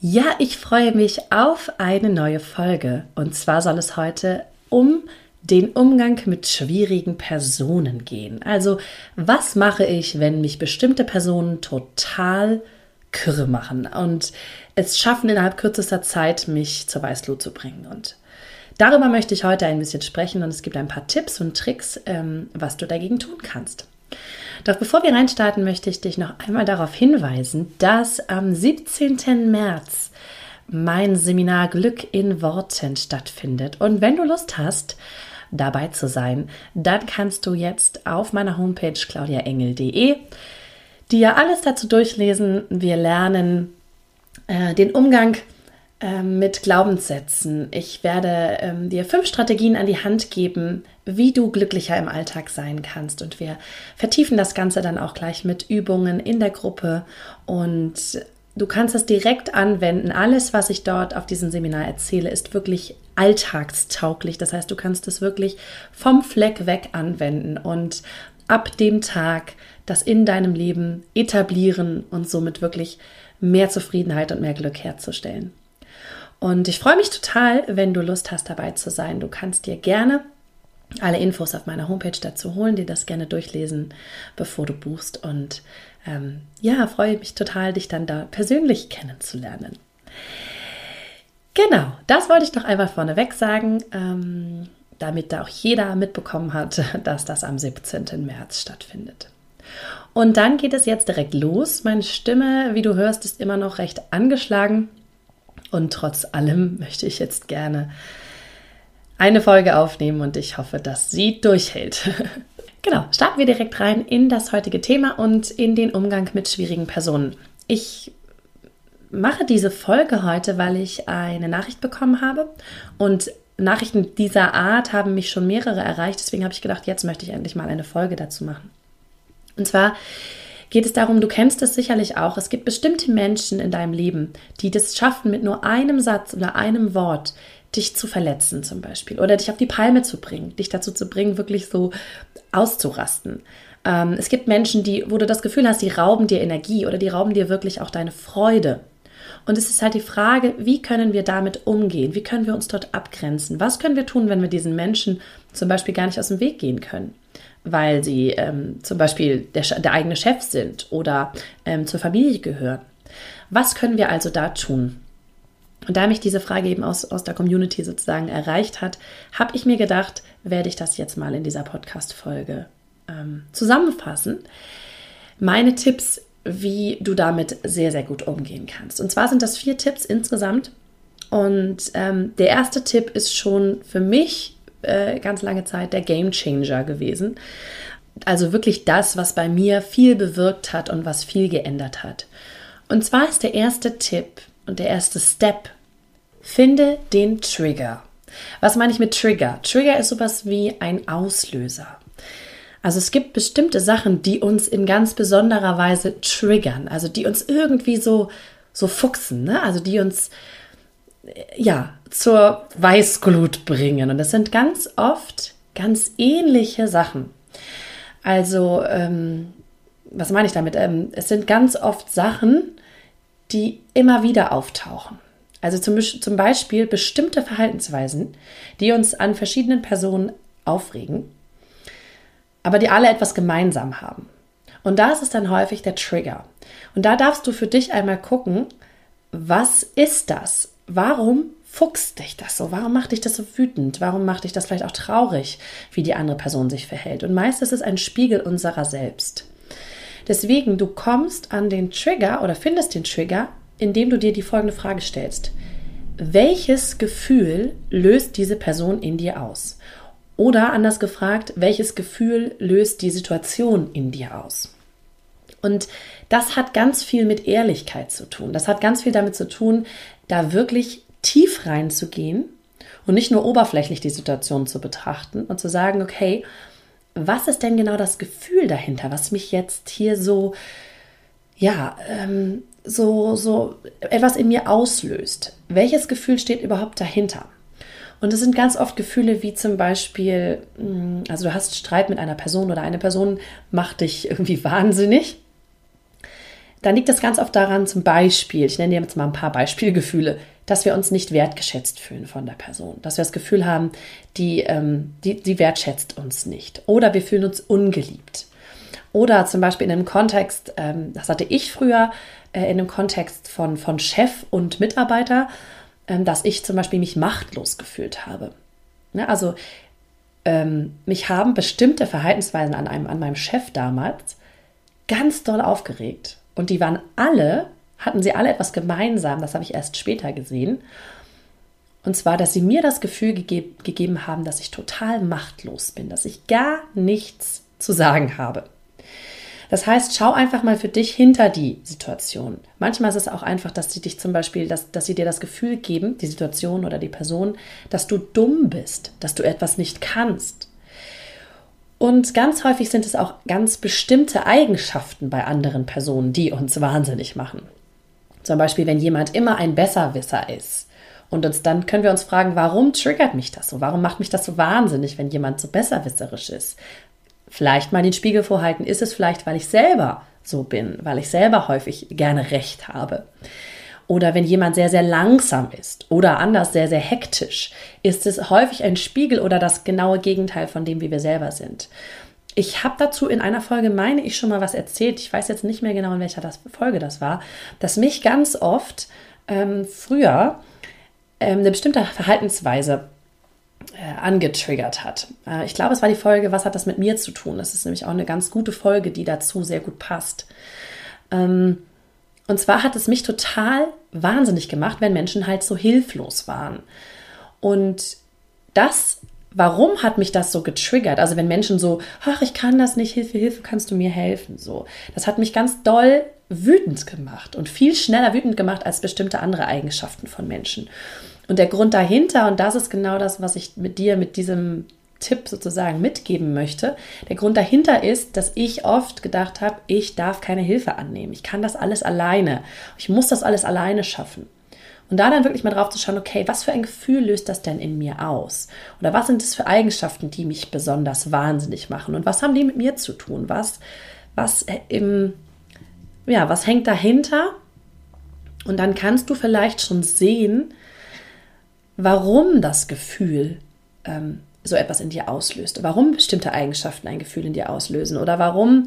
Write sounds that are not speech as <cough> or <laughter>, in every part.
Ja, ich freue mich auf eine neue Folge. Und zwar soll es heute um den Umgang mit schwierigen Personen gehen. Also, was mache ich, wenn mich bestimmte Personen total kürre machen und es schaffen, innerhalb kürzester Zeit mich zur Weißglut zu bringen? Und darüber möchte ich heute ein bisschen sprechen und es gibt ein paar Tipps und Tricks, ähm, was du dagegen tun kannst. Doch bevor wir reinstarten, möchte ich dich noch einmal darauf hinweisen, dass am 17. März mein Seminar Glück in Worten stattfindet. Und wenn du Lust hast, dabei zu sein, dann kannst du jetzt auf meiner Homepage claudiaengel.de dir alles dazu durchlesen. Wir lernen äh, den Umgang mit ähm, mit Glaubenssätzen. Ich werde ähm, dir fünf Strategien an die Hand geben, wie du glücklicher im Alltag sein kannst. Und wir vertiefen das Ganze dann auch gleich mit Übungen in der Gruppe. Und du kannst es direkt anwenden. Alles, was ich dort auf diesem Seminar erzähle, ist wirklich alltagstauglich. Das heißt, du kannst es wirklich vom Fleck weg anwenden und ab dem Tag das in deinem Leben etablieren und somit wirklich mehr Zufriedenheit und mehr Glück herzustellen. Und ich freue mich total, wenn du Lust hast, dabei zu sein. Du kannst dir gerne alle Infos auf meiner Homepage dazu holen, dir das gerne durchlesen, bevor du buchst. Und ähm, ja, freue mich total, dich dann da persönlich kennenzulernen. Genau, das wollte ich noch einmal vorneweg sagen, ähm, damit da auch jeder mitbekommen hat, <laughs> dass das am 17. März stattfindet. Und dann geht es jetzt direkt los. Meine Stimme, wie du hörst, ist immer noch recht angeschlagen. Und trotz allem <laughs> möchte ich jetzt gerne eine Folge aufnehmen und ich hoffe, dass sie durchhält. <laughs> genau, starten wir direkt rein in das heutige Thema und in den Umgang mit schwierigen Personen. Ich mache diese Folge heute, weil ich eine Nachricht bekommen habe und Nachrichten dieser Art haben mich schon mehrere erreicht. Deswegen habe ich gedacht, jetzt möchte ich endlich mal eine Folge dazu machen. Und zwar geht es darum, du kennst es sicherlich auch, es gibt bestimmte Menschen in deinem Leben, die das schaffen, mit nur einem Satz oder einem Wort dich zu verletzen zum Beispiel oder dich auf die Palme zu bringen, dich dazu zu bringen, wirklich so auszurasten. Ähm, es gibt Menschen, die, wo du das Gefühl hast, die rauben dir Energie oder die rauben dir wirklich auch deine Freude. Und es ist halt die Frage, wie können wir damit umgehen? Wie können wir uns dort abgrenzen? Was können wir tun, wenn wir diesen Menschen zum Beispiel gar nicht aus dem Weg gehen können? weil sie ähm, zum Beispiel der, der, eigene Chef sind oder ähm, zur Familie gehören. Was können wir also da tun? Und da mich diese Frage eben aus, aus der Community sozusagen erreicht hat, habe ich mir gedacht, werde ich das jetzt mal in dieser Podcast-Folge ähm, zusammenfassen. Meine Tipps, wie du damit sehr, sehr gut umgehen kannst. Und zwar sind das vier Tipps insgesamt. Und ähm, der erste Tipp ist schon für mich äh, ganz lange Zeit der Game Changer gewesen. Also wirklich das, was bei mir viel bewirkt hat und was viel geändert hat. Und zwar ist der erste Tipp und der erste Step, finde den Trigger. Was meine ich mit Trigger? Trigger ist sowas wie ein Auslöser. Also es gibt bestimmte Sachen, die uns in ganz besonderer Weise triggern, also die uns irgendwie so so fuchsen, ne? also die uns ja, zur Weißglut bringen. Und das sind ganz oft ganz ähnliche Sachen. Also, ähm, was meine ich damit? Ähm, es sind ganz oft Sachen, die immer wieder auftauchen. Also zum, zum Beispiel bestimmte Verhaltensweisen, die uns an verschiedenen Personen aufregen, aber die alle etwas gemeinsam haben. Und da ist es dann häufig der Trigger. Und da darfst du für dich einmal gucken, was ist das? warum fuchst dich das so? Warum macht dich das so wütend? Warum macht dich das vielleicht auch traurig, wie die andere Person sich verhält? Und meist ist es ein Spiegel unserer selbst. Deswegen, du kommst an den Trigger oder findest den Trigger, indem du dir die folgende Frage stellst. Welches Gefühl löst diese Person in dir aus? Oder anders gefragt, welches Gefühl löst die Situation in dir aus? Und das hat ganz viel mit Ehrlichkeit zu tun. Das hat ganz viel damit zu tun, da wirklich tief reinzugehen Und nicht nur oberflächlich die Situation zu betrachten und zu sagen, okay, was ist denn genau das Gefühl dahinter, was mich jetzt hier so, ja, ähm, so, so etwas in mir auslöst? Welches Gefühl steht überhaupt dahinter? Und es sind ganz oft Gefühle wie zum Beispiel, mm, also du hast Streit mit einer Person oder eine Person macht dich <laughs> irgendwie wahnsinnig. Dann liegt das ganz oft daran, zum Beispiel, ich nenne dir jetzt mal ein paar Beispielgefühle, dass wir uns nicht wertgeschätzt fühlen von der Person, dass wir das Gefühl haben, die, ähm, die, die wertschätzt uns nicht oder wir fühlen uns ungeliebt. Oder zum Beispiel in einem Kontext, ähm, das hatte ich früher, äh, in einem Kontext von, von Chef und Mitarbeiter, ähm, dass ich zum Beispiel mich machtlos gefühlt habe. Ne? Also ähm, mich haben bestimmte Verhaltensweisen an, einem, an meinem Chef damals ganz doll aufgeregt. Und die waren alle, hatten sie alle etwas gemeinsam, das habe ich erst später gesehen. Und zwar, dass sie mir das Gefühl gegeb, gegeben haben, dass ich total machtlos bin, dass ich gar nichts zu sagen habe. Das heißt, schau einfach mal für dich hinter die Situation. Manchmal ist es auch einfach, dass sie dich zum Beispiel, dass, dass sie dir das Gefühl geben, die Situation oder die Person, dass du dumm bist, dass du etwas nicht kannst. Und ganz häufig sind es auch ganz bestimmte Eigenschaften bei anderen Personen, die uns wahnsinnig machen. Zum Beispiel, wenn jemand immer ein Besserwisser ist. Und uns dann können wir uns fragen, warum triggert mich das so? Warum macht mich das so wahnsinnig, wenn jemand so besserwisserisch ist? vielleicht mal den Spiegel vorhalten, ist es vielleicht, weil ich selber so bin, weil ich selber häufig gerne Recht habe. Oder wenn jemand sehr, sehr langsam ist oder anders sehr, sehr hektisch, ist es häufig ein Spiegel oder das genaue Gegenteil von dem, wie wir selber sind. Ich habe dazu in einer Folge, meine ich, schon mal was erzählt. Ich weiß jetzt nicht mehr genau, in welcher das Folge das war, dass mich ganz oft ähm, früher ähm, eine bestimmte Verhaltensweise äh, angetriggert hat. Äh, ich glaube, es war die Folge, was hat das mit mir zu tun? Das ist nämlich auch eine ganz gute Folge, die dazu sehr gut passt. Ähm, und zwar hat es mich total wahnsinnig gemacht, wenn Menschen halt so hilflos waren. Und das, warum hat mich das so getriggert? Also wenn Menschen so, ach, ich kann das nicht, Hilfe, Hilfe, kannst du mir helfen? So, das hat mich ganz doll wütend gemacht und viel schneller wütend gemacht als bestimmte andere Eigenschaften von Menschen. Und der Grund dahinter, und das ist genau das, was ich mit dir mit diesem Tipp sozusagen mitgeben möchte. Der Grund dahinter ist, dass ich oft gedacht habe, ich darf keine Hilfe annehmen. Ich kann das alles alleine. Ich muss das alles alleine schaffen. Und da dann wirklich mal drauf zu schauen, okay, was für ein Gefühl löst das denn in mir aus? Oder was sind das für Eigenschaften, die mich besonders wahnsinnig machen? Und was haben die mit mir zu tun? Was, was im, ja, was hängt dahinter? Und dann kannst du vielleicht schon sehen, warum das Gefühl ähm, so etwas in dir auslöst, warum bestimmte Eigenschaften ein Gefühl in dir auslösen oder warum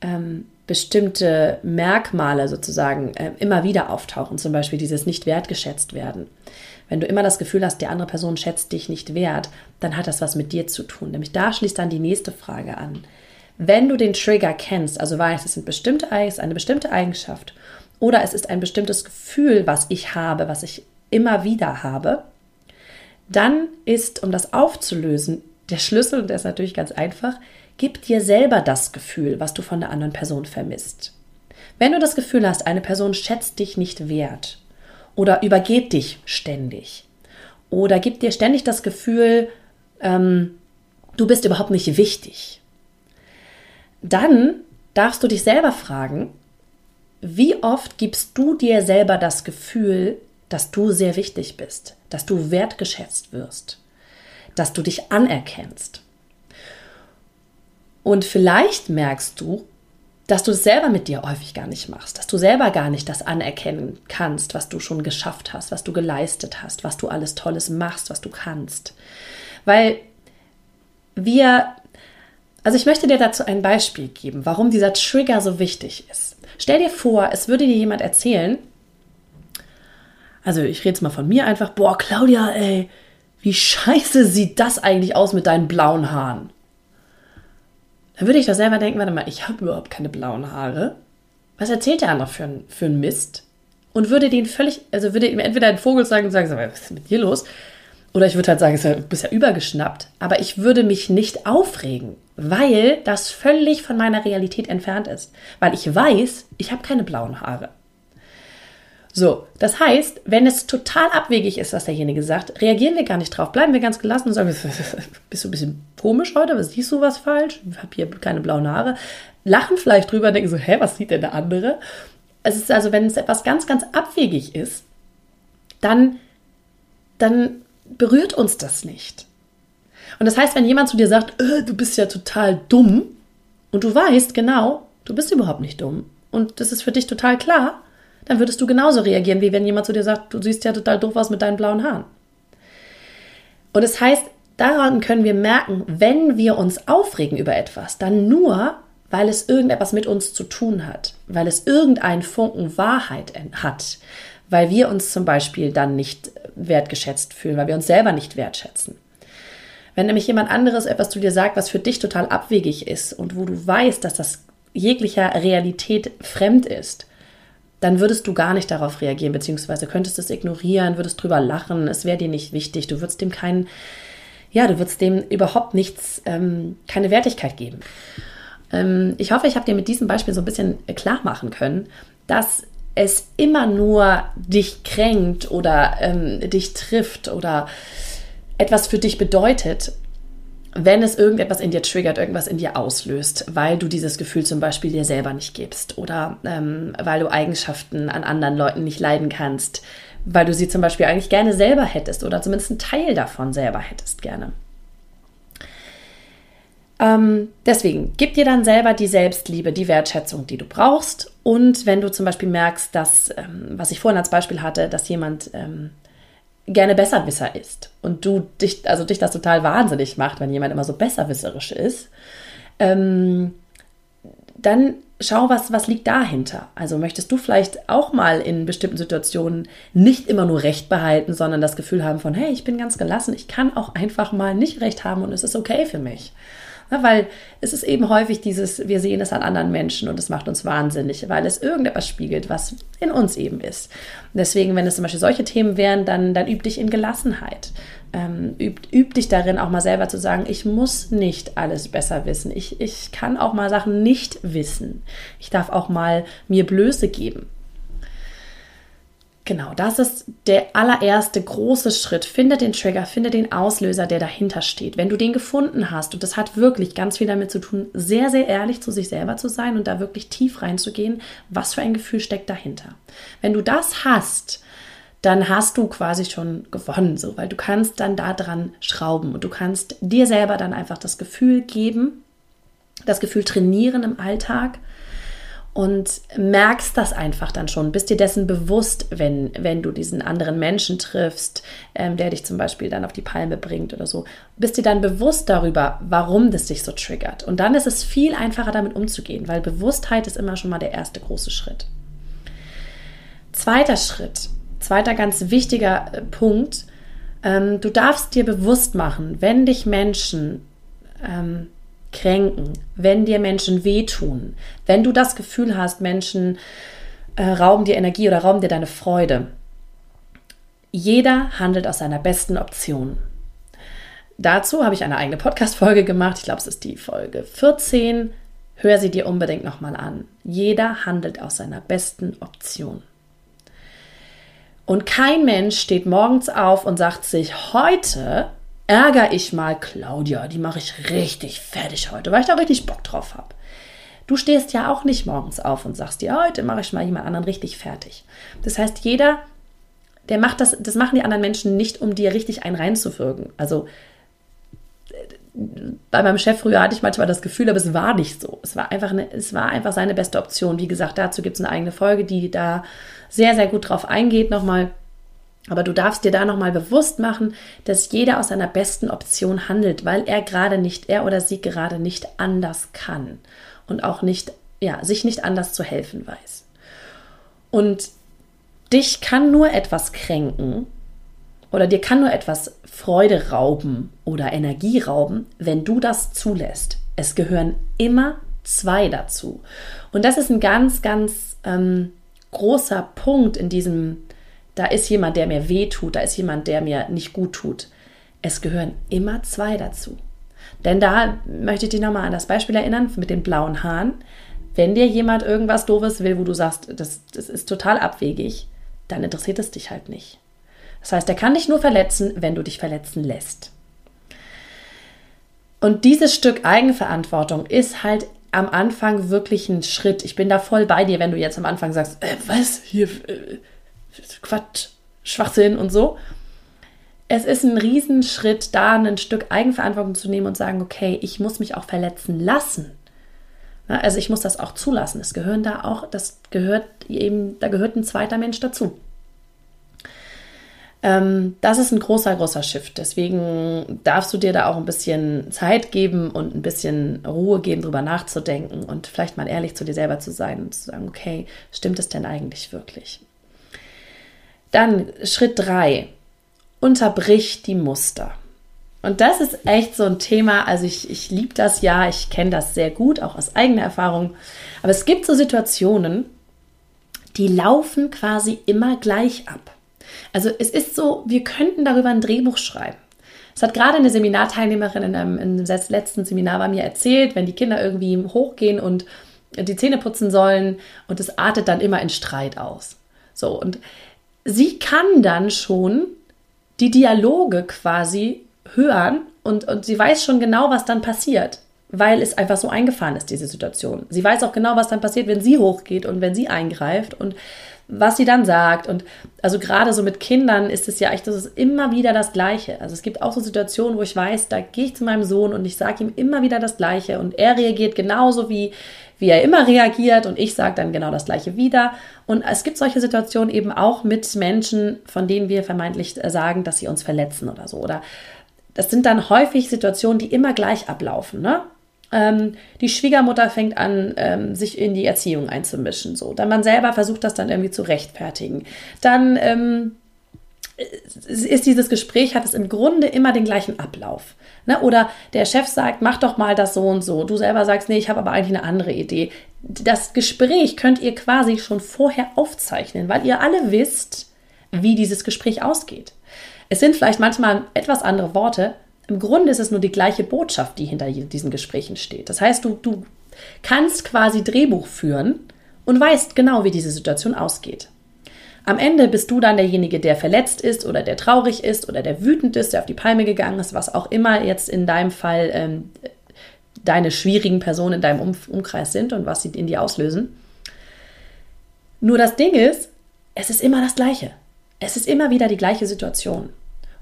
ähm, bestimmte Merkmale sozusagen äh, immer wieder auftauchen, zum Beispiel dieses nicht wertgeschätzt werden. Wenn du immer das Gefühl hast, die andere Person schätzt dich nicht wert, dann hat das was mit dir zu tun. Nämlich da schließt dann die nächste Frage an. Wenn du den Trigger kennst, also weißt, es sind bestimmte, es ist eine bestimmte Eigenschaft oder es ist ein bestimmtes Gefühl, was ich habe, was ich immer wieder habe, dann ist, um das aufzulösen, der Schlüssel, und der ist natürlich ganz einfach, gib dir selber das Gefühl, was du von der anderen Person vermisst. Wenn du das Gefühl hast, eine Person schätzt dich nicht wert oder übergeht dich ständig oder gibt dir ständig das Gefühl, ähm, du bist überhaupt nicht wichtig, dann darfst du dich selber fragen, wie oft gibst du dir selber das Gefühl, dass du sehr wichtig bist, dass du wertgeschätzt wirst, dass du dich anerkennst. Und vielleicht merkst du, dass du es selber mit dir häufig gar nicht machst, dass du selber gar nicht das anerkennen kannst, was du schon geschafft hast, was du geleistet hast, was du alles Tolles machst, was du kannst. Weil wir, also ich möchte dir dazu ein Beispiel geben, warum dieser Trigger so wichtig ist. Stell dir vor, es würde dir jemand erzählen, also ich rede jetzt mal von mir einfach, boah, Claudia, ey, wie scheiße sieht das eigentlich aus mit deinen blauen Haaren? Dann würde ich doch selber denken, warte mal, ich habe überhaupt keine blauen Haare. Was erzählt der andere für, ein, für einen Mist? Und würde den völlig, also würde ihm entweder einen Vogel sagen und sagen, was ist mit dir los? Oder ich würde halt sagen, du bist ja übergeschnappt. Aber ich würde mich nicht aufregen, weil das völlig von meiner Realität entfernt ist. Weil ich weiß, ich habe keine blauen Haare. So, das heißt, wenn es total abwegig ist, was derjenige sagt, reagieren wir gar nicht drauf, bleiben wir ganz gelassen und sagen, <laughs> bist du ein bisschen komisch heute, was siehst du was falsch? Ich habe hier keine blauen Haare. Lachen vielleicht drüber, denken so, hä, was sieht denn der andere? Es ist also, wenn es etwas ganz, ganz abwegig ist, dann, dann berührt uns das nicht. Und das heißt, wenn jemand zu dir sagt, äh, du bist ja total dumm, und du weißt genau, du bist überhaupt nicht dumm, und das ist für dich total klar, dann würdest du genauso reagieren, wie wenn jemand zu dir sagt, du siehst ja total doof aus mit deinen blauen Haaren. Und das heißt, daran können wir merken, wenn wir uns aufregen über etwas, dann nur, weil es irgendetwas mit uns zu tun hat, weil es irgendeinen Funken Wahrheit hat, weil wir uns zum Beispiel dann nicht wertgeschätzt fühlen, weil wir uns selber nicht wertschätzen. Wenn nämlich jemand anderes etwas zu dir sagt, was für dich total abwegig ist und wo du weißt, dass das jeglicher Realität fremd ist, dann würdest du gar nicht darauf reagieren, beziehungsweise könntest es ignorieren, würdest drüber lachen, es wäre dir nicht wichtig, du würdest dem keinen, ja, du würdest dem überhaupt nichts, ähm, keine Wertigkeit geben. Ähm, ich hoffe, ich habe dir mit diesem Beispiel so ein bisschen klar machen können, dass es immer nur dich kränkt oder ähm, dich trifft oder etwas für dich bedeutet, wenn es irgendetwas in dir triggert, irgendwas in dir auslöst, weil du dieses Gefühl zum Beispiel dir selber nicht gibst oder ähm, weil du Eigenschaften an anderen Leuten nicht leiden kannst, weil du sie zum Beispiel eigentlich gerne selber hättest oder zumindest einen Teil davon selber hättest gerne. Ähm, deswegen, gib dir dann selber die Selbstliebe, die Wertschätzung, die du brauchst. Und wenn du zum Beispiel merkst, dass, ähm, was ich vorhin als Beispiel hatte, dass jemand ähm, gerne Besserwisser ist und du dich, also dich das total wahnsinnig macht, wenn jemand immer so besserwisserisch ist, ähm, dann schau, was, was liegt dahinter. Also möchtest du vielleicht auch mal in bestimmten Situationen nicht immer nur Recht behalten, sondern das Gefühl haben von, hey, ich bin ganz gelassen, ich kann auch einfach mal nicht Recht haben und es ist okay für mich. Ja, weil es ist eben häufig dieses, wir sehen es an anderen Menschen und es macht uns wahnsinnig, weil es irgendetwas spiegelt, was in uns eben ist. Deswegen, wenn es zum Beispiel solche Themen wären, dann, dann üb dich in Gelassenheit. Ähm, üb, üb dich darin, auch mal selber zu sagen, ich muss nicht alles besser wissen. Ich, ich kann auch mal Sachen nicht wissen. Ich darf auch mal mir Blöße geben. Genau, das ist der allererste große Schritt. Finde den Trigger, finde den Auslöser, der dahinter steht. Wenn du den gefunden hast, und das hat wirklich ganz viel damit zu tun, sehr, sehr ehrlich zu sich selber zu sein und da wirklich tief reinzugehen, was für ein Gefühl steckt dahinter. Wenn du das hast, dann hast du quasi schon gewonnen, so, weil du kannst dann da dran schrauben und du kannst dir selber dann einfach das Gefühl geben, das Gefühl trainieren im Alltag und merkst das einfach dann schon, bist dir dessen bewusst, wenn, wenn du diesen anderen Menschen triffst, ähm, der dich zum Beispiel dann auf die Palme bringt oder so, bist dir dann bewusst darüber, warum das dich so triggert. Und dann ist es viel einfacher damit umzugehen, weil Bewusstheit ist immer schon mal der erste große Schritt. Zweiter Schritt, zweiter ganz wichtiger äh, Punkt, ähm, du darfst dir bewusst machen, wenn dich Menschen ähm, kränken, wenn dir Menschen wehtun, wenn du das Gefühl hast, Menschen äh, rauben dir Energie oder rauben dir deine Freude. Jeder handelt aus seiner besten Option. Dazu habe ich eine eigene Podcast-Folge gemacht. Ich glaube, es ist die Folge 14. Hör sie dir unbedingt nochmal an. Jeder handelt aus seiner besten Option. Und kein Mensch steht morgens auf und sagt sich, heute ärgere ich mal Claudia. Die mache ich richtig fertig heute, weil ich da richtig Bock drauf habe. Du stehst ja auch nicht morgens auf und sagst dir, heute mache ich mal jemand anderen richtig fertig. Das heißt, jeder, der macht das, das machen die anderen Menschen nicht, um dir richtig einen reinzuwirken. Also bei meinem Chef früher hatte ich manchmal das Gefühl, aber es war nicht so. Es war einfach, eine, es war einfach seine beste Option. Wie gesagt, dazu gibt es eine eigene Folge, die da sehr, sehr gut drauf eingeht nochmal. Aber du darfst dir da nochmal bewusst machen, dass jeder aus seiner besten Option handelt, weil er gerade nicht, er oder sie gerade nicht anders kann und auch nicht, ja, sich nicht anders zu helfen weiß. Und dich kann nur etwas kränken oder dir kann nur etwas Freude rauben oder Energie rauben, wenn du das zulässt. Es gehören immer zwei dazu. Und das ist ein ganz, ganz ähm, großer Punkt in diesem da ist jemand, der mir weh tut, da ist jemand, der mir nicht gut tut. Es gehören immer zwei dazu. Denn da möchte ich dich nochmal an das Beispiel erinnern mit den blauen Haaren. Wenn dir jemand irgendwas Doofes will, wo du sagst, das, das ist total abwegig, dann interessiert es dich halt nicht. Das heißt, er kann dich nur verletzen, wenn du dich verletzen lässt. Und dieses Stück Eigenverantwortung ist halt am Anfang wirklich ein Schritt. Ich bin da voll bei dir, wenn du jetzt am Anfang sagst, äh, was, hier, äh, Quatsch, Schwachsinn und so. Es ist ein Riesenschritt, da ein Stück Eigenverantwortung zu nehmen und sagen, okay, ich muss mich auch verletzen lassen. Also ich muss das auch zulassen. Es gehören da auch, das gehört eben, da gehört ein zweiter Mensch dazu. Ähm, das ist ein großer, großer Shift. Deswegen darfst du dir da auch ein bisschen Zeit geben und ein bisschen Ruhe geben, drüber nachzudenken und vielleicht mal ehrlich zu dir selber zu sein und zu sagen, okay, stimmt es denn eigentlich wirklich? Dann Schritt drei: Unterbrich die Muster. Und das ist echt so ein Thema. Also ich, ich liebe das ja, ich kenne das sehr gut, auch aus eigener Erfahrung. Aber es gibt so Situationen, die laufen quasi immer gleich ab. Also es ist so, wir könnten darüber ein Drehbuch schreiben. Es hat gerade eine Seminarteilnehmerin in einem, in einem letzten Seminar bei mir erzählt, wenn die Kinder irgendwie hochgehen und die Zähne putzen sollen und es artet dann immer in Streit aus. So, und sie kann dann schon die Dialoge quasi hören und, und sie weiß schon genau, was dann passiert, weil es einfach so eingefahren ist, diese Situation. Sie weiß auch genau, was dann passiert, wenn sie hochgeht und wenn sie eingreift und was sie dann sagt. Und also gerade so mit Kindern ist es ja echt, das ist immer wieder das Gleiche. Also es gibt auch so Situationen, wo ich weiß, da gehe ich zu meinem Sohn und ich sage ihm immer wieder das Gleiche und er reagiert genauso wie, wie er immer reagiert und ich sage dann genau das Gleiche wieder. Und es gibt solche Situationen eben auch mit Menschen, von denen wir vermeintlich sagen, dass sie uns verletzen oder so. Oder das sind dann häufig Situationen, die immer gleich ablaufen. Ne? Ähm, die Schwiegermutter fängt an, ähm, sich in die Erziehung einzumischen. So. Dann man selber versucht das dann irgendwie zu rechtfertigen. Dann ähm, ist dieses Gespräch, hat es im Grunde immer den gleichen Ablauf. Ne? Oder der Chef sagt, mach doch mal das so und so. Du selber sagst, nee, ich habe aber eigentlich eine andere Idee. Das Gespräch könnt ihr quasi schon vorher aufzeichnen, weil ihr alle wisst, wie dieses Gespräch ausgeht. Es sind vielleicht manchmal etwas andere Worte, im Grunde ist es nur die gleiche Botschaft, die hinter diesen Gesprächen steht. Das heißt, du, du kannst quasi Drehbuch führen und weißt genau, wie diese Situation ausgeht. Am Ende bist du dann derjenige, der verletzt ist oder der traurig ist oder der wütend ist, der auf die Palme gegangen ist, was auch immer jetzt in deinem Fall ähm, deine schwierigen Personen in deinem um Umkreis sind und was sie in dir auslösen. Nur das Ding ist, es ist immer das Gleiche. Es ist immer wieder die gleiche Situation.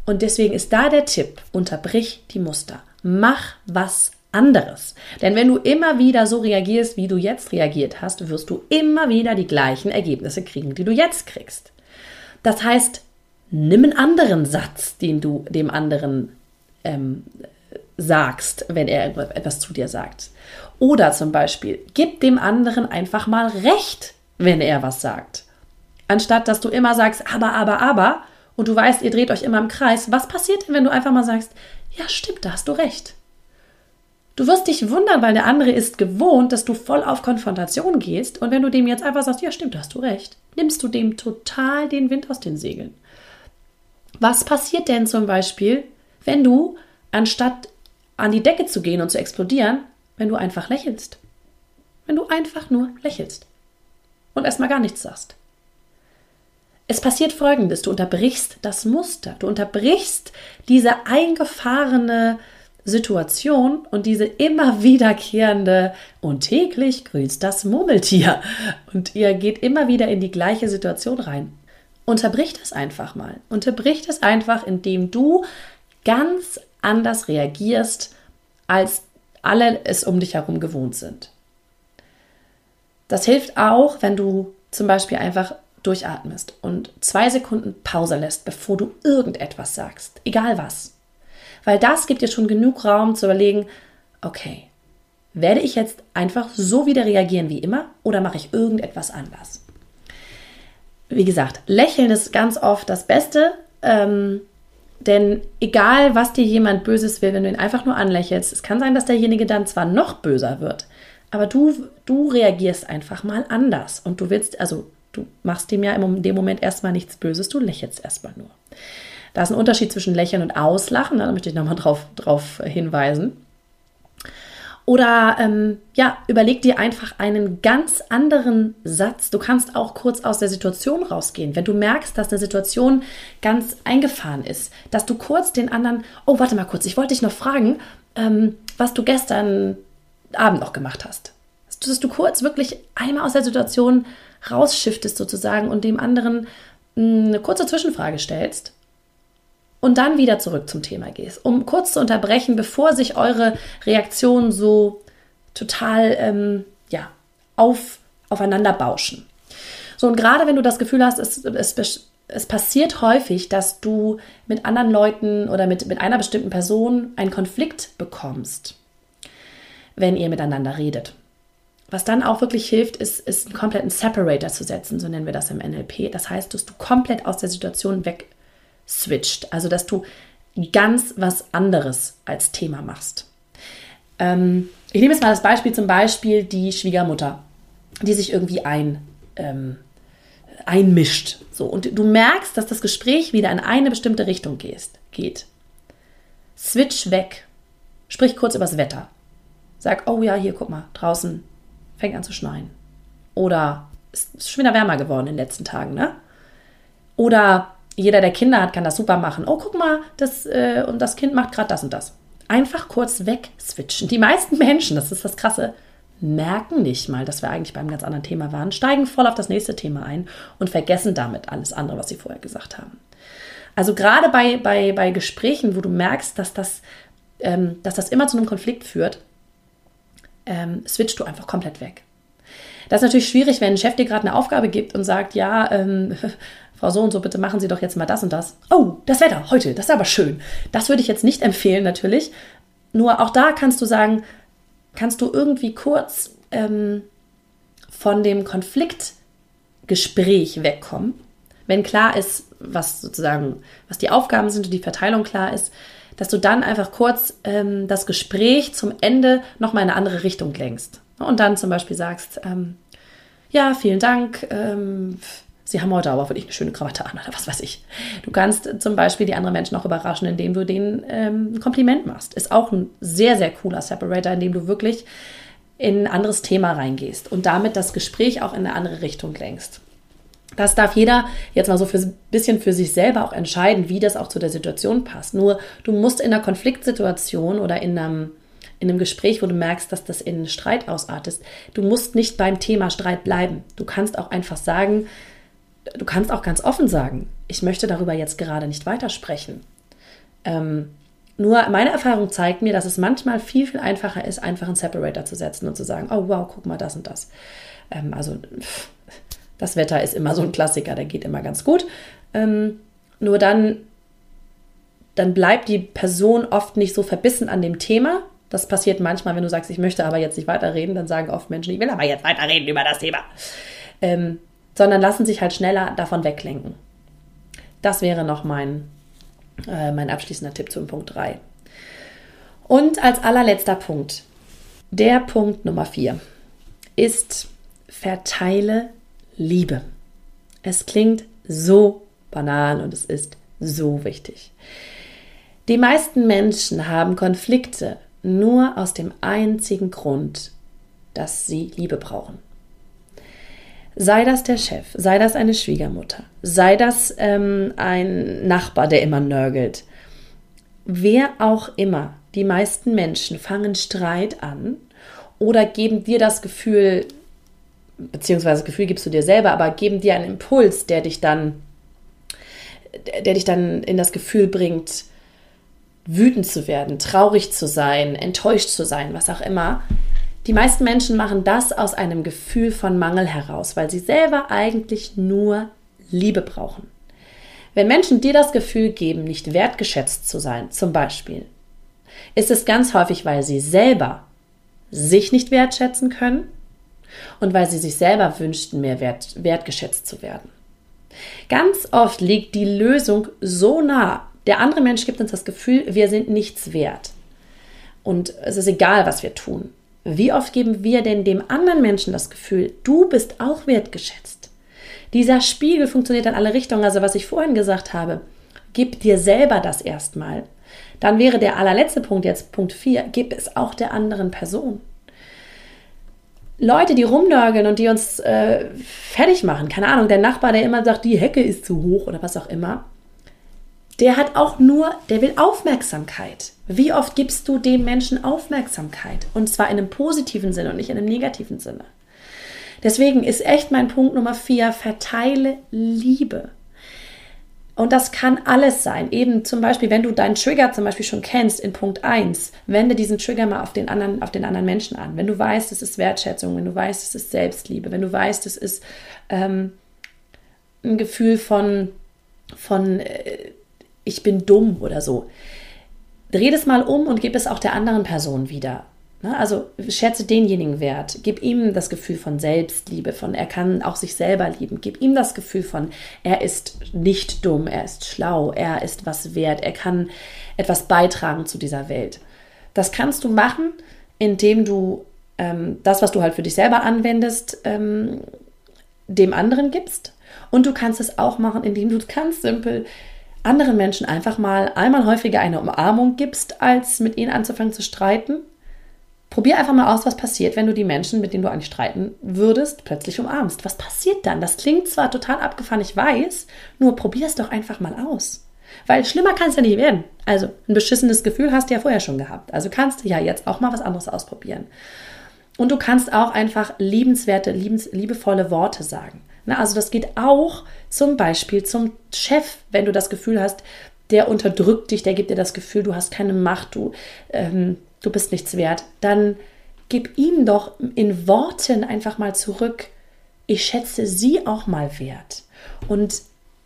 Und deswegen ist da der Tipp, unterbrich die Muster. Mach was anderes. Denn wenn du immer wieder so reagierst, wie du jetzt reagiert hast, wirst du immer wieder die gleichen Ergebnisse kriegen, die du jetzt kriegst. Das heißt, nimm einen anderen Satz, den du dem anderen ähm, sagst, wenn er etwas zu dir sagt. Oder zum Beispiel, gib dem anderen einfach mal Recht, wenn er was sagt. Anstatt dass du immer sagst, aber, aber, aber, und du weißt, ihr dreht euch immer im Kreis, was passiert denn, wenn du einfach mal sagst, ja, stimmt, da hast du recht. Du wirst dich wundern, weil der andere ist gewohnt, dass du voll auf Konfrontation gehst. Und wenn du dem jetzt einfach sagst, ja, stimmt, hast du recht, nimmst du dem total den Wind aus den Segeln. Was passiert denn zum Beispiel, wenn du, anstatt an die Decke zu gehen und zu explodieren, wenn du einfach lächelst? Wenn du einfach nur lächelst und erstmal gar nichts sagst. Es passiert Folgendes, du unterbrichst das Muster, du unterbrichst diese eingefahrene Situation und diese immer <laughs> wiederkehrende und täglich grüßt das Murmeltier und ihr geht immer wieder in die gleiche Situation rein. Unterbrich das einfach mal. Unterbrich das einfach, indem du ganz anders reagierst, als alle es um dich herum gewohnt sind. Das hilft auch, wenn du zum Beispiel einfach durchatmest und zwei Sekunden Pause lässt, bevor du irgendetwas sagst, egal was. Weil das gibt dir schon genug Raum zu überlegen, okay, werde ich jetzt einfach so wieder reagieren wie immer oder mache ich irgendetwas anders? Wie gesagt, lächeln ist ganz oft das Beste, ähm, denn egal, was dir jemand Böses will, wenn du ihn einfach nur anlächelst, es kann sein, dass derjenige dann zwar noch böser wird, aber du, du reagierst einfach mal anders und du willst, also Du machst dem ja in dem Moment erstmal nichts Böses, du lächelst erstmal nur. Da ist ein Unterschied zwischen Lächeln und Auslachen, da möchte ich nochmal drauf, drauf hinweisen. Oder ähm, ja, überleg dir einfach einen ganz anderen Satz. Du kannst auch kurz aus der Situation rausgehen. Wenn du merkst, dass eine Situation ganz eingefahren ist, dass du kurz den anderen, oh, warte mal kurz, ich wollte dich noch fragen, ähm, was du gestern Abend noch gemacht hast. Dass du kurz wirklich einmal aus der Situation rausschiftest sozusagen und dem anderen hm, eine kurze Zwischenfrage stellst und dann wieder zurück zum Thema gehst, um kurz zu unterbrechen, bevor sich eure Reaktionen so total ähm, ja, auf, aufeinander bauschen. So, und gerade wenn du das Gefühl hast, es, es, es passiert häufig, dass du mit anderen Leuten oder mit, mit einer bestimmten Person einen Konflikt bekommst, wenn ihr miteinander redet. Was dann auch wirklich hilft, ist, ist einen kompletten Separator zu setzen, so nennen wir das im NLP. Das heißt, dass du komplett aus der Situation weg switcht. Also, dass du ganz was anderes als Thema machst. Ähm, ich nehme jetzt mal das Beispiel, zum Beispiel die Schwiegermutter, die sich irgendwie ein, ähm, einmischt. So, und du merkst, dass das Gespräch wieder in eine bestimmte Richtung gehst, geht. Switch weg. Sprich kurz übers Wetter. Sag, oh ja, hier, guck mal, draußen fängt an zu schneien. Oder es ist schon wieder wärmer geworden in den letzten Tagen, ne? Oder jeder, der Kinder hat, kann das super machen. Oh, guck mal, das, äh, und das Kind macht gerade das und das. Einfach kurz wegswitchen. Die meisten Menschen, das ist das Krasse, merken nicht mal, dass wir eigentlich beim ganz anderen Thema waren, steigen voll auf das nächste Thema ein und vergessen damit alles andere, was sie vorher gesagt haben. Also gerade bei, bei, bei Gesprächen, wo du merkst, dass das, ähm, dass das immer zu einem Konflikt führt, ähm, switchst du einfach komplett weg. Das ist natürlich schwierig, wenn ein Chef dir gerade eine Aufgabe gibt und sagt, ja, ähm, Frau so und so, bitte machen Sie doch jetzt mal das und das. Oh, das Wetter heute, das ist aber schön. Das würde ich jetzt nicht empfehlen, natürlich. Nur auch da kannst du sagen, kannst du irgendwie kurz ähm, von dem Konfliktgespräch wegkommen, wenn klar ist, was sozusagen, was die Aufgaben sind und die Verteilung klar ist, dass du dann einfach kurz ähm, das Gespräch zum Ende nochmal in eine andere Richtung lenkst. Und dann zum Beispiel sagst, ähm, ja, vielen Dank, ähm, Sie haben heute aber wirklich eine schöne Krawatte an oder was weiß ich. Du kannst zum Beispiel die anderen Menschen auch überraschen, indem du denen ähm, ein Kompliment machst. Ist auch ein sehr, sehr cooler Separator, indem du wirklich in ein anderes Thema reingehst und damit das Gespräch auch in eine andere Richtung lenkst. Das darf jeder jetzt mal so ein bisschen für sich selber auch entscheiden, wie das auch zu der Situation passt. Nur du musst in einer Konfliktsituation oder in einem, in einem Gespräch, wo du merkst, dass das in Streit ausartet, du musst nicht beim Thema Streit bleiben. Du kannst auch einfach sagen, du kannst auch ganz offen sagen, ich möchte darüber jetzt gerade nicht weitersprechen. Ähm, nur meine Erfahrung zeigt mir, dass es manchmal viel, viel einfacher ist, einfach einen Separator zu setzen und zu sagen, oh wow, guck mal das und das. Ähm, also das Wetter ist immer so ein Klassiker, der geht immer ganz gut. Ähm, nur dann, dann bleibt die Person oft nicht so verbissen an dem Thema. Das passiert manchmal, wenn du sagst, ich möchte aber jetzt nicht weiterreden, dann sagen oft Menschen, ich will aber jetzt weiterreden über das Thema. Ähm, sondern lassen sich halt schneller davon weglenken. Das wäre noch mein, äh, mein abschließender Tipp zum Punkt 3. Und als allerletzter Punkt, der Punkt Nummer 4 ist verteile Liebe. Es klingt so banal und es ist so wichtig. Die meisten Menschen haben Konflikte nur aus dem einzigen Grund, dass sie Liebe brauchen. Sei das der Chef, sei das eine Schwiegermutter, sei das ähm, ein Nachbar, der immer nörgelt. Wer auch immer, die meisten Menschen fangen Streit an oder geben dir das Gefühl, beziehungsweise das Gefühl gibst du dir selber, aber geben dir einen Impuls, der dich dann, der dich dann in das Gefühl bringt, wütend zu werden, traurig zu sein, enttäuscht zu sein, was auch immer, die meisten Menschen machen das aus einem Gefühl von Mangel heraus, weil sie selber eigentlich nur Liebe brauchen. Wenn Menschen dir das Gefühl geben, nicht wertgeschätzt zu sein, zum Beispiel, ist es ganz häufig, weil sie selber sich nicht wertschätzen können und weil sie sich selber wünschten, mehr wert, wertgeschätzt zu werden. Ganz oft liegt die Lösung so nah. Der andere Mensch gibt uns das Gefühl, wir sind nichts wert. Und es ist egal, was wir tun. Wie oft geben wir denn dem anderen Menschen das Gefühl, du bist auch wertgeschätzt? Dieser Spiegel funktioniert in alle Richtungen. Also was ich vorhin gesagt habe, gib dir selber das erstmal. Dann wäre der allerletzte Punkt jetzt, Punkt 4, gib es auch der anderen Person. Leute, die rumnörgeln und die uns äh, fertig machen, keine Ahnung, der Nachbar, der immer sagt, die Hecke ist zu hoch oder was auch immer, der hat auch nur, der will Aufmerksamkeit. Wie oft gibst du dem Menschen Aufmerksamkeit? Und zwar in einem positiven Sinne und nicht in einem negativen Sinne. Deswegen ist echt mein Punkt Nummer vier, verteile Liebe. Und das kann alles sein. Eben zum Beispiel, wenn du deinen Trigger zum Beispiel schon kennst in Punkt 1, wende diesen Trigger mal auf den anderen, auf den anderen Menschen an. Wenn du weißt, es ist Wertschätzung, wenn du weißt, es ist Selbstliebe, wenn du weißt, es ist ähm, ein Gefühl von, von äh, ich bin dumm oder so. Dreh das mal um und gib es auch der anderen Person wieder. Ne? Also schätze denjenigen wert, gib ihm das Gefühl von Selbstliebe, von er kann auch sich selber lieben, gib ihm das Gefühl von er ist nicht dumm, er ist schlau, er ist was wert, er kann etwas beitragen zu dieser Welt. Das kannst du machen, indem du ähm, das, was du halt für dich selber anwendest, ähm, dem anderen gibst. Und du kannst es auch machen, indem du ganz simpel anderen Menschen einfach mal einmal häufiger eine Umarmung gibst, als mit ihnen anzufangen zu streiten. Probier einfach mal aus, was passiert, wenn du die Menschen, mit denen du eigentlich streiten würdest, plötzlich umarmst. Was passiert dann? Das klingt zwar total abgefahren, ich weiß, nur probier es doch einfach mal aus. Weil schlimmer kann es ja nicht werden. Also ein beschissenes Gefühl hast du ja vorher schon gehabt. Also kannst du ja jetzt auch mal was anderes ausprobieren. Und du kannst auch einfach liebenswerte, liebens, liebevolle Worte sagen. Na, also das geht auch zum Beispiel zum Chef, wenn du das Gefühl hast, der unterdrückt dich, der gibt dir das Gefühl, du hast keine Macht, du, ähm, du bist nichts wert. Dann gib ihm doch in Worten einfach mal zurück, ich schätze sie auch mal wert. Und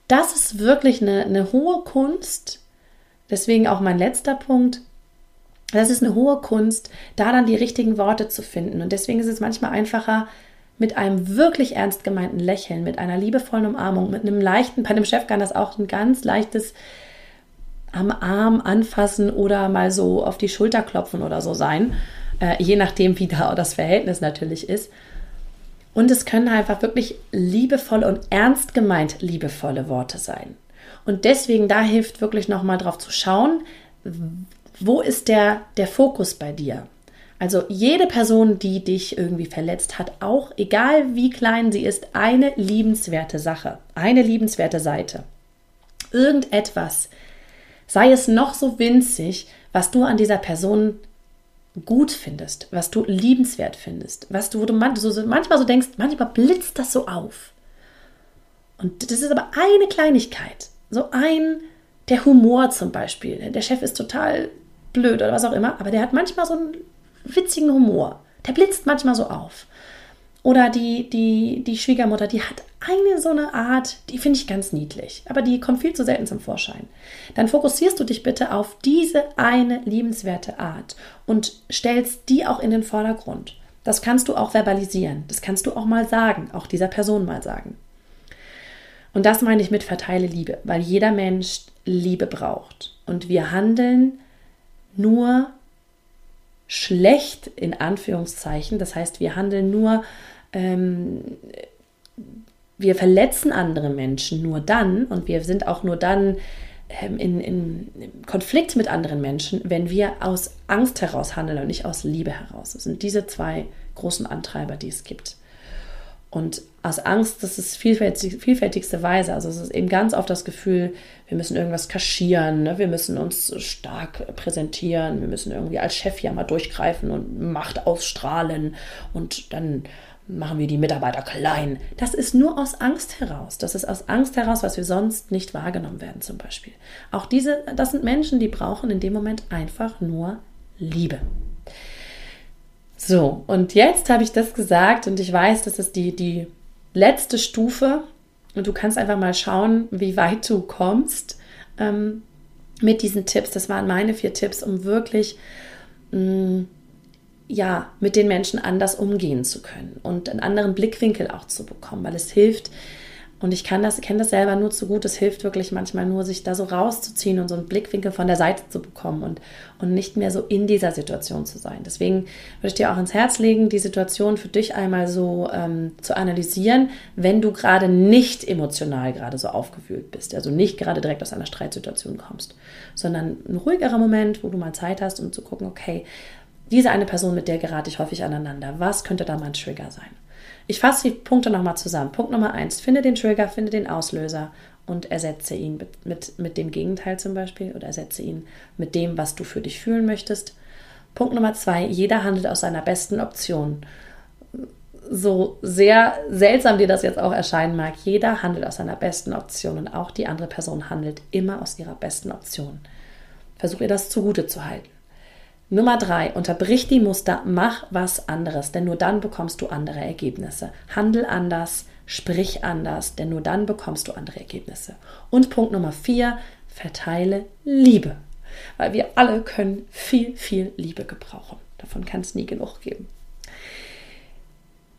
das ist wirklich eine, eine hohe Kunst. Deswegen auch mein letzter Punkt, das ist eine hohe Kunst, da dann die richtigen Worte zu finden. Und deswegen ist es manchmal einfacher, mit einem wirklich ernst gemeinten Lächeln, mit einer liebevollen Umarmung, mit einem leichten, bei dem Chef kann das auch ein ganz leichtes am Arm anfassen oder mal so auf die Schulter klopfen oder so sein, äh, je nachdem, wie da <laughs> das Verhältnis natürlich ist. Und es können einfach wirklich liebevolle und ernst gemeint liebevolle Worte sein. Und deswegen da hilft wirklich nochmal drauf zu schauen, wo ist der, der Fokus bei dir? Also jede Person, die dich irgendwie verletzt, hat auch, egal wie klein sie ist, eine liebenswerte Sache, eine liebenswerte Seite. Irgendetwas, sei es noch so winzig, was du an dieser Person gut findest, was du liebenswert findest, was du, wo du manchmal so denkst, manchmal blitzt das so auf. Und das ist aber eine Kleinigkeit, so ein, der Humor zum Beispiel. Der Chef ist total blöd oder was auch immer, aber der hat manchmal so einen witzigen Humor. Der blitzt manchmal so auf. Oder die, die, die Schwiegermutter, die hat eine so eine Art, die finde ich ganz niedlich, aber die kommt viel zu selten zum Vorschein. Dann fokussierst du dich bitte auf diese eine liebenswerte Art und stellst die auch in den Vordergrund. Das kannst du auch verbalisieren, das kannst du auch mal sagen, auch dieser Person mal sagen. Und das meine ich mit verteile Liebe, weil jeder Mensch Liebe braucht. Und wir handeln nur schlecht in Anführungszeichen. Das heißt, wir handeln nur, ähm, wir verletzen andere Menschen nur dann und wir sind auch nur dann ähm, in, in, Konflikt mit anderen Menschen, wenn wir aus Angst heraus handeln und nicht aus Liebe heraus. Das sind diese zwei großen Antreiber, die es gibt. Und aus Angst, das ist vielfältig, vielfältigste Weise. Also es ist eben ganz oft das Gefühl, wir müssen irgendwas kaschieren, ne? wir müssen uns stark präsentieren, wir müssen irgendwie als Chef ja mal durchgreifen und Macht ausstrahlen und dann machen wir die Mitarbeiter klein. Das ist nur aus Angst heraus. Das ist aus Angst heraus, was wir sonst nicht wahrgenommen werden zum Beispiel. Auch diese, das sind Menschen, die brauchen in dem Moment einfach nur Liebe. So, und jetzt habe ich das gesagt und ich weiß, das ist die, die letzte Stufe und du kannst einfach mal schauen, wie weit du kommst ähm, mit diesen Tipps. Das waren meine vier Tipps, um wirklich mh, mm, ja, mit den Menschen anders umgehen zu können und einen anderen Blickwinkel auch zu bekommen, weil es hilft, Und ich kann das, kenne das selber nur zu gut. Es hilft wirklich manchmal nur, sich da so rauszuziehen und so einen Blickwinkel von der Seite zu bekommen und, und nicht mehr so in dieser Situation zu sein. Deswegen würde ich dir auch ins Herz legen, die Situation für dich einmal so ähm, zu analysieren, wenn du gerade nicht emotional gerade so aufgewühlt bist. Also nicht gerade direkt aus einer Streitsituation kommst, sondern ein ruhigerer Moment, wo du mal Zeit hast, um zu gucken, okay, diese eine Person, mit der gerate ich häufig aneinander. Was könnte da mein Trigger sein? Ich fasse die Punkte nochmal zusammen. Punkt Nummer eins, finde den Trigger, finde den Auslöser und ersetze ihn mit, mit, mit dem Gegenteil zum Beispiel oder ersetze ihn mit dem, was du für dich fühlen möchtest. Punkt Nummer zwei, jeder handelt aus seiner besten Option. So sehr seltsam dir das jetzt auch erscheinen mag, jeder handelt aus seiner besten Option und auch die andere Person handelt immer aus ihrer besten Option. Versuch ihr das zugute zu halten. Nummer drei, unterbrich die Muster, mach was anderes, denn nur dann bekommst du andere Ergebnisse. Handel anders, sprich anders, denn nur dann bekommst du andere Ergebnisse. Und Punkt Nummer vier, verteile Liebe, weil wir alle können viel, viel Liebe gebrauchen. Davon kann es nie genug geben.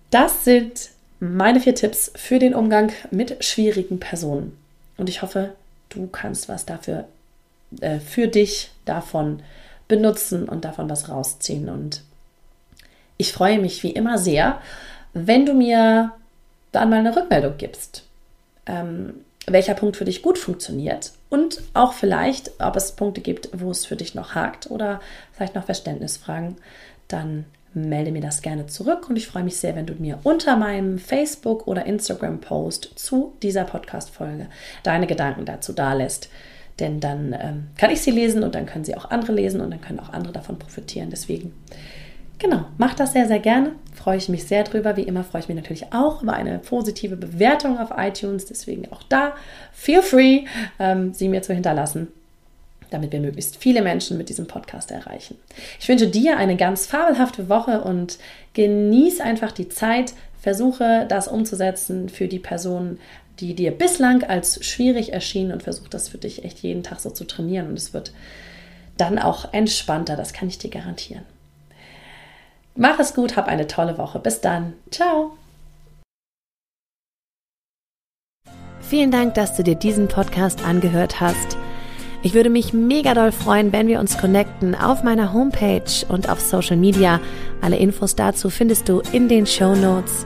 Das sind meine vier Tipps für den Umgang mit schwierigen Personen. Und ich hoffe, du kannst was dafür äh, für dich davon benutzen und davon was rausziehen. Und ich freue mich wie immer sehr, wenn du mir dann mal eine Rückmeldung gibst, ähm, welcher Punkt für dich gut funktioniert und auch vielleicht, ob es Punkte gibt, wo es für dich noch hakt oder vielleicht noch Verständnisfragen, dann melde mir das gerne zurück und ich freue mich sehr, wenn du mir unter meinem Facebook- oder Instagram-Post zu dieser Podcast-Folge deine Gedanken dazu dalässt. Denn dann ähm, kann ich sie lesen und dann können sie auch andere lesen und dann können auch andere davon profitieren. Deswegen, genau, mach das sehr, sehr gerne. Freue ich mich sehr drüber. Wie immer freue ich mich natürlich auch über eine positive Bewertung auf iTunes. Deswegen auch da, feel free, ähm, sie mir zu hinterlassen damit wir möglichst viele Menschen mit diesem Podcast erreichen. Ich wünsche dir eine ganz fabelhafte Woche und genieß einfach die Zeit, versuche das umzusetzen für die Personen, die dir bislang als schwierig erschienen und versuch das für dich echt jeden Tag so zu trainieren und es wird dann auch entspannter, das kann ich dir garantieren. Mach es gut, hab eine tolle Woche. Bis dann. Ciao. Vielen Dank, dass du dir diesen Podcast angehört hast. Ich würde mich mega doll freuen, wenn wir uns connecten auf meiner Homepage und auf Social Media. Alle Infos dazu findest du in den Show Notes.